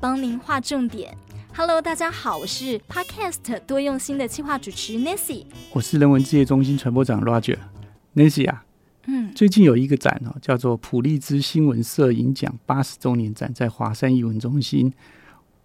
帮您划重点。Hello，大家好，我是 Podcast 多用心的企划主持 Nancy，我是人文志业中心传播长 Roger。Nancy 啊，嗯，最近有一个展哦，叫做普利兹新闻摄影奖八十周年展，在华山艺文中心。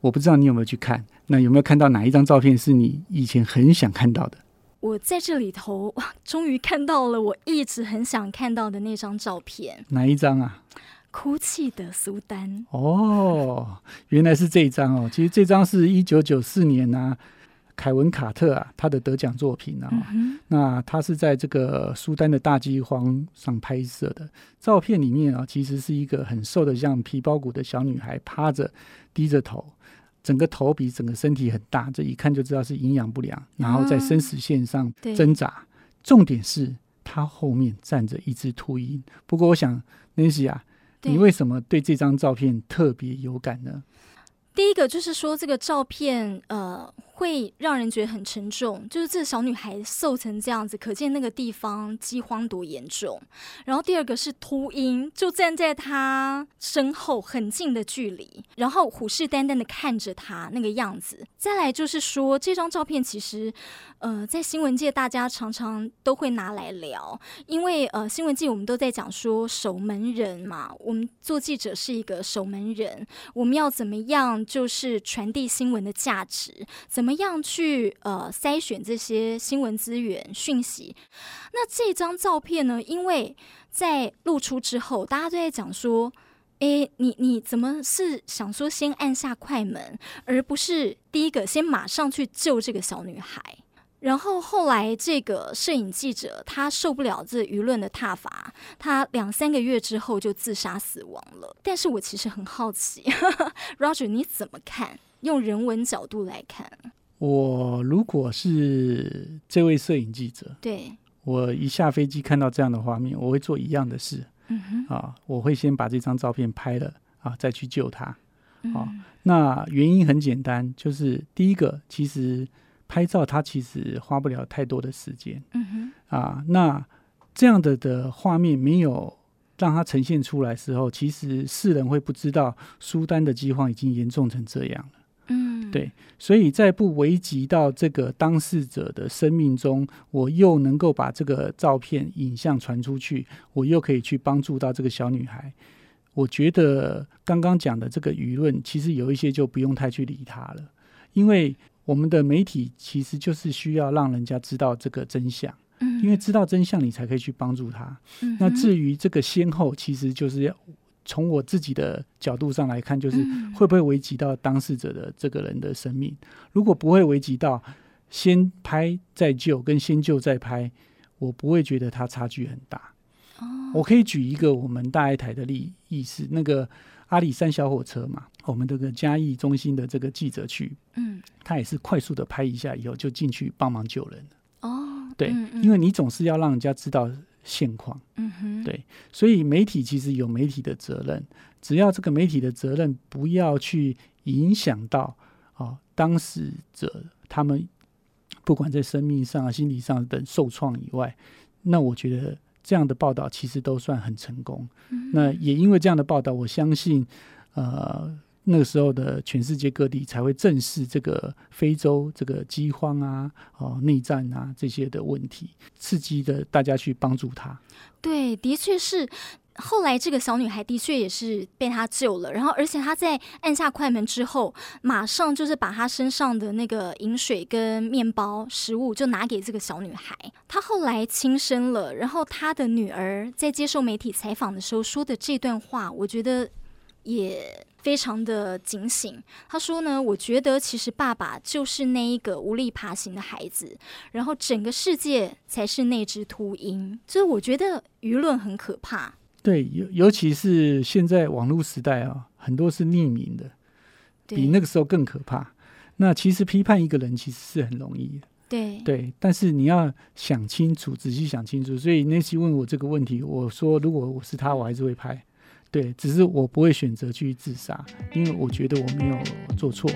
我不知道你有没有去看，那有没有看到哪一张照片是你以前很想看到的？我在这里头，哇，终于看到了我一直很想看到的那张照片。哪一张啊？哭泣的苏丹哦，原来是这一张哦。其实这张是一九九四年啊，凯文卡特啊他的得奖作品啊。嗯、那他是在这个苏丹的大饥荒上拍摄的照片里面啊，其实是一个很瘦的像皮包骨的小女孩趴着低着头，整个头比整个身体很大，这一看就知道是营养不良，然后在生死线上挣扎。嗯、重点是他后面站着一只秃鹰。不过我想，Nancy 啊。你为什么对这张照片特别有感呢？第一个就是说，这个照片呃会让人觉得很沉重，就是这小女孩瘦成这样子，可见那个地方饥荒多严重。然后第二个是秃鹰，就站在她身后很近的距离，然后虎视眈眈的看着她那个样子。再来就是说，这张照片其实呃在新闻界大家常常都会拿来聊，因为呃新闻界我们都在讲说守门人嘛，我们做记者是一个守门人，我们要怎么样？就是传递新闻的价值，怎么怎么样去呃筛选这些新闻资源讯息？那这张照片呢？因为在露出之后，大家都在讲说：“诶，你你怎么是想说先按下快门，而不是第一个先马上去救这个小女孩？”然后后来，这个摄影记者他受不了这舆论的挞伐，他两三个月之后就自杀死亡了。但是我其实很好奇，Roger 你怎么看？用人文角度来看，我如果是这位摄影记者，对，我一下飞机看到这样的画面，我会做一样的事。嗯哼，啊，我会先把这张照片拍了啊，再去救他。嗯、啊，那原因很简单，就是第一个，其实。拍照它其实花不了太多的时间，嗯哼，啊，那这样的的画面没有让它呈现出来的时候，其实世人会不知道苏丹的饥荒已经严重成这样了，嗯，对，所以在不危及到这个当事者的生命中，我又能够把这个照片影像传出去，我又可以去帮助到这个小女孩，我觉得刚刚讲的这个舆论，其实有一些就不用太去理它了，因为。我们的媒体其实就是需要让人家知道这个真相，嗯，因为知道真相，你才可以去帮助他。嗯，那至于这个先后，其实就是要从我自己的角度上来看，就是会不会危及到当事者的这个人的生命。如果不会危及到，先拍再救跟先救再拍，我不会觉得它差距很大。哦，我可以举一个我们大爱台的例意思，那个。阿里山小火车嘛，我们这个嘉义中心的这个记者去，嗯，他也是快速的拍一下以后就进去帮忙救人。哦，对，因为你总是要让人家知道现况，对，所以媒体其实有媒体的责任，只要这个媒体的责任不要去影响到啊、哦、当事者他们不管在生命上啊、心理上等受创以外，那我觉得。这样的报道其实都算很成功。嗯、那也因为这样的报道，我相信，呃，那个时候的全世界各地才会正视这个非洲这个饥荒啊、哦内战啊这些的问题，刺激的大家去帮助他。对，的确是。后来，这个小女孩的确也是被他救了。然后，而且他在按下快门之后，马上就是把她身上的那个饮水跟面包、食物就拿给这个小女孩。她后来轻生了。然后，她的女儿在接受媒体采访的时候说的这段话，我觉得也非常的警醒。他说呢：“我觉得其实爸爸就是那一个无力爬行的孩子，然后整个世界才是那只秃鹰。”所以，我觉得舆论很可怕。对，尤尤其是现在网络时代啊，很多是匿名的，比那个时候更可怕。那其实批判一个人其实是很容易的，对对，但是你要想清楚，仔细想清楚。所以那些问我这个问题，我说如果我是他，我还是会拍。对，只是我不会选择去自杀，因为我觉得我没有做错。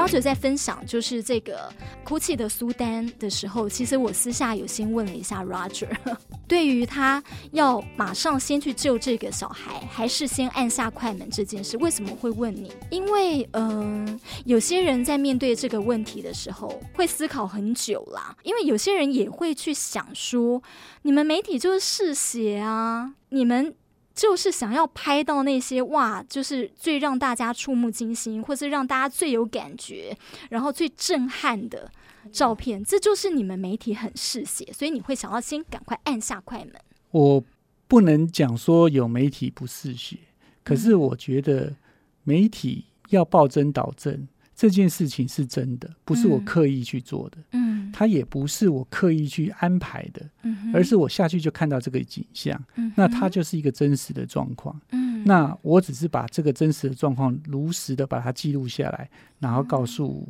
Roger 在分享就是这个哭泣的苏丹的时候，其实我私下有先问了一下 Roger，对于他要马上先去救这个小孩，还是先按下快门这件事，为什么会问你？因为嗯、有些人在面对这个问题的时候会思考很久啦，因为有些人也会去想说，你们媒体就是嗜血啊，你们。就是想要拍到那些哇，就是最让大家触目惊心，或是让大家最有感觉，然后最震撼的照片，这就是你们媒体很嗜血，所以你会想要先赶快按下快门。我不能讲说有媒体不嗜血，可是我觉得媒体要报真导正。这件事情是真的，不是我刻意去做的，嗯，它也不是我刻意去安排的，嗯，而是我下去就看到这个景象，嗯，那它就是一个真实的状况，嗯，那我只是把这个真实的状况如实的把它记录下来，然后告诉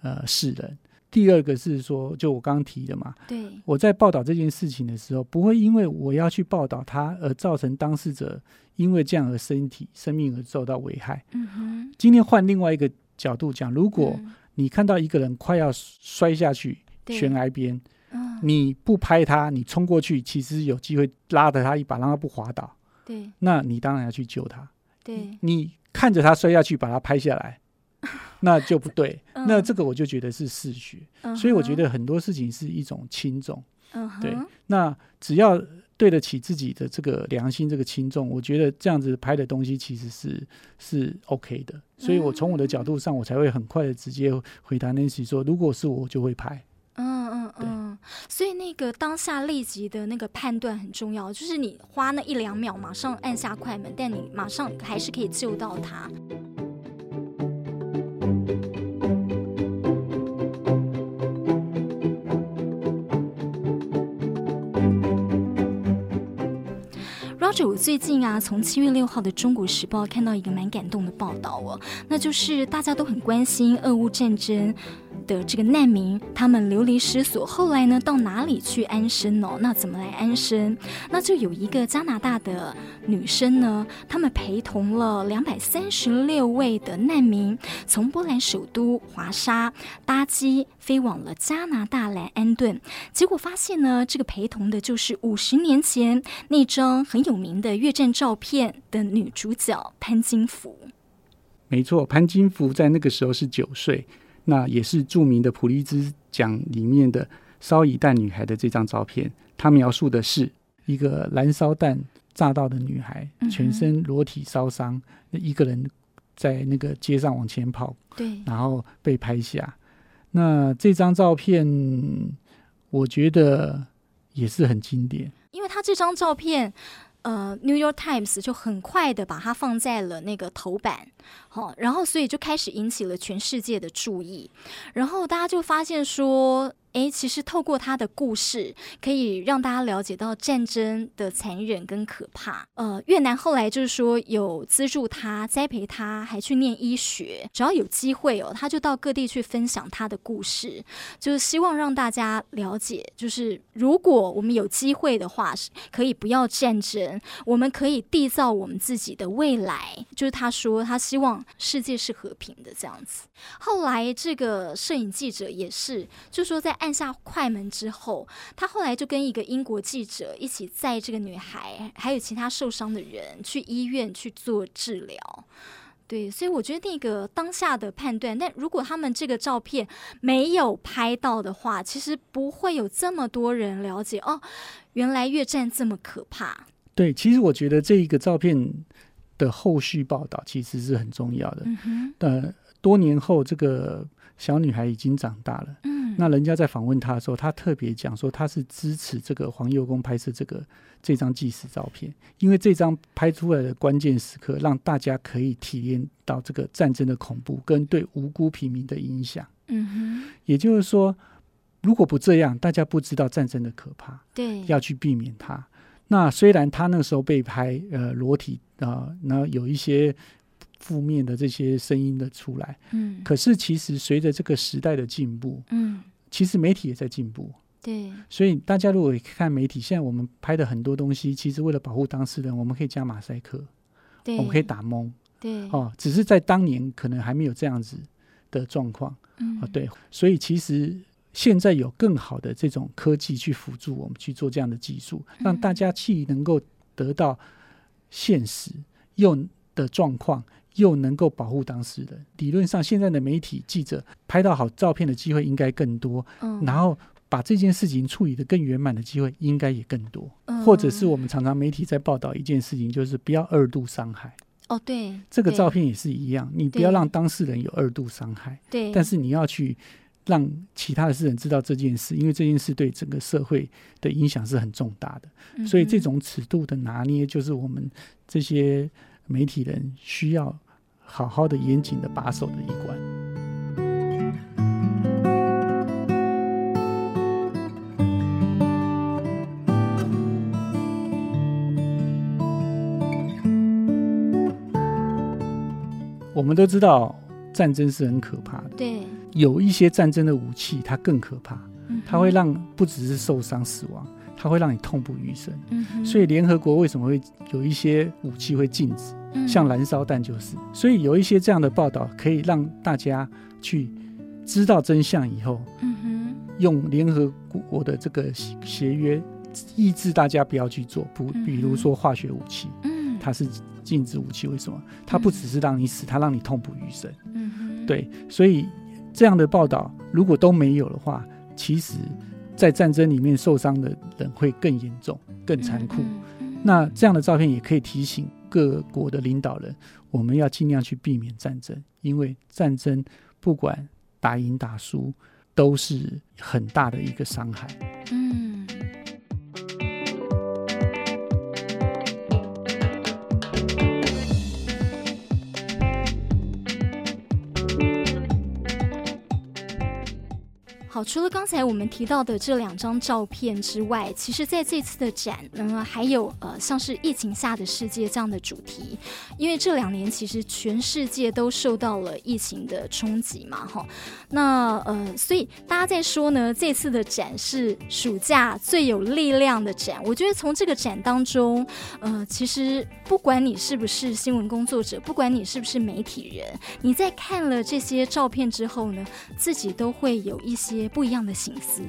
呃世人。第二个是说，就我刚刚提的嘛，对，我在报道这件事情的时候，不会因为我要去报道它而造成当事者因为这样而身体生命而受到危害，嗯哼，今天换另外一个。角度讲，如果你看到一个人快要摔下去悬崖边，你不拍他，你冲过去，其实有机会拉着他一把，让他不滑倒。对，那你当然要去救他。对，你看着他摔下去，把他拍下来，那就不对。那这个我就觉得是嗜血。所以我觉得很多事情是一种轻重。对，那只要。对得起自己的这个良心，这个轻重，我觉得这样子拍的东西其实是是 OK 的，所以我从我的角度上，我才会很快的直接回答 Nancy 说，如果是我，我就会拍。嗯嗯嗯，所以那个当下立即的那个判断很重要，就是你花那一两秒马上按下快门，但你马上还是可以救到他。我最近啊，从七月六号的《中国时报》看到一个蛮感动的报道哦，那就是大家都很关心俄乌战争。的这个难民，他们流离失所，后来呢，到哪里去安身呢？那怎么来安身？那就有一个加拿大的女生呢，他们陪同了两百三十六位的难民，从波兰首都华沙搭机飞往了加拿大来安顿，结果发现呢，这个陪同的就是五十年前那张很有名的越战照片的女主角潘金福。没错，潘金福在那个时候是九岁。那也是著名的普利兹奖里面的烧夷弹女孩的这张照片，她描述的是一个燃烧弹炸到的女孩，全身裸体烧伤，一个人在那个街上往前跑，对，然后被拍下。那这张照片，我觉得也是很经典，因为他这张照片。呃，《New York Times》就很快的把它放在了那个头版，好，然后所以就开始引起了全世界的注意，然后大家就发现说。诶，其实透过他的故事，可以让大家了解到战争的残忍跟可怕。呃，越南后来就是说有资助他、栽培他，还去念医学。只要有机会哦，他就到各地去分享他的故事，就是希望让大家了解，就是如果我们有机会的话，可以不要战争，我们可以缔造我们自己的未来。就是他说，他希望世界是和平的这样子。后来这个摄影记者也是，就说在。按下快门之后，他后来就跟一个英国记者一起载这个女孩，还有其他受伤的人去医院去做治疗。对，所以我觉得那个当下的判断，但如果他们这个照片没有拍到的话，其实不会有这么多人了解哦，原来越战这么可怕。对，其实我觉得这一个照片的后续报道其实是很重要的。嗯哼，呃，多年后这个小女孩已经长大了。嗯。那人家在访问她的时候，她特别讲说她是支持这个黄幼公拍摄这个这张纪实照片，因为这张拍出来的关键时刻，让大家可以体验到这个战争的恐怖跟对无辜平民的影响。嗯哼，也就是说，如果不这样，大家不知道战争的可怕，对，要去避免它。那虽然他那时候被拍呃裸体啊，然后有一些。负面的这些声音的出来，嗯，可是其实随着这个时代的进步，嗯，其实媒体也在进步，对，所以大家如果看媒体，现在我们拍的很多东西，其实为了保护当事人，我们可以加马赛克，对，我们可以打蒙，对，哦，只是在当年可能还没有这样子的状况。嗯。啊，对，所以其实现在有更好的这种科技去辅助我们去做这样的技术，让大家既能够得到现实又的状况，又能够保护当事人。理论上，现在的媒体记者拍到好照片的机会应该更多，嗯，然后把这件事情处理得更圆满的机会应该也更多。嗯或者是我们常常媒体在报道一件事情，就是不要二度伤害。哦，对，这个照片也是一样，你不要让当事人有二度伤害。对，但是你要去让其他的世人知道这件事，因为这件事对整个社会的影响是很重大的。嗯所以这种尺度的拿捏，就是我们这些媒体人需要好好的、严谨的把守的一关。我们都知道战争是很可怕的，对，有一些战争的武器它更可怕。它会让不只是受伤死亡，它会让你痛不欲生。嗯所以联合国为什么会有一些武器会禁止？嗯像燃烧弹就是。所以有一些这样的报道，可以让大家去知道真相以后，嗯哼用联合国的这个协约抑制大家不要去做。不，比如说化学武器，嗯，它是禁止武器。为什么？它不只是让你死，它让你痛不欲生。嗯，对，所以这样的报道如果都没有的话，其实，在战争里面受伤的人会更严重、更残酷。那这样的照片也可以提醒各国的领导人，我们要尽量去避免战争，因为战争不管打赢打输，都是很大的一个伤害。好，除了刚才我们提到的这两张照片之外，其实在这次的展呢，还有呃，像是疫情下的世界这样的主题，因为这两年其实全世界都受到了疫情的冲击嘛，哈。那呃，所以大家在说呢，这次的展是暑假最有力量的展。我觉得从这个展当中，呃，其实不管你是不是新闻工作者，不管你是不是媒体人，你在看了这些照片之后呢，自己都会有一些不一样的省思。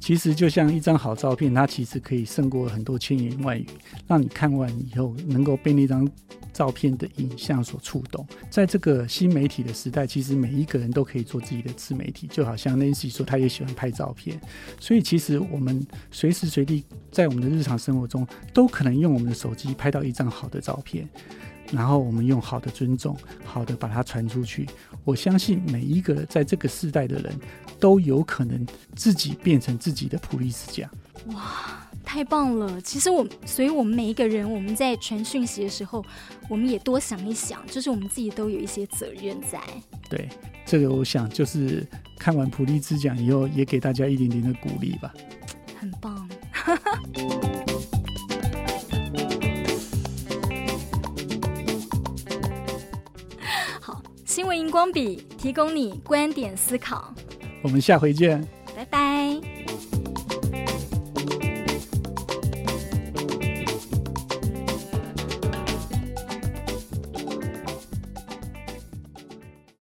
其实就像一张好照片，它其实可以胜过很多千言万语，让你看完以后能够被那张照片的影像所触动。在这个新媒体的时代，其实每一个人都可以做自己的自媒体，就好像 Nancy 说，他也喜欢拍照片。所以其实我们随时随地在我们的日常生活中，都可能用我们的手机拍到一张好的照片。然后我们用好的尊重，好的把它传出去。我相信每一个在这个世代的人都有可能自己变成自己的普利斯奖。哇，太棒了！其实我，所以我们每一个人，我们在传讯息的时候，我们也多想一想，就是我们自己都有一些责任在。对，这个我想就是看完普利兹奖以后，也给大家一点点的鼓励吧。很棒。好新闻荧光笔提供你观点思考，我们下回见，拜拜。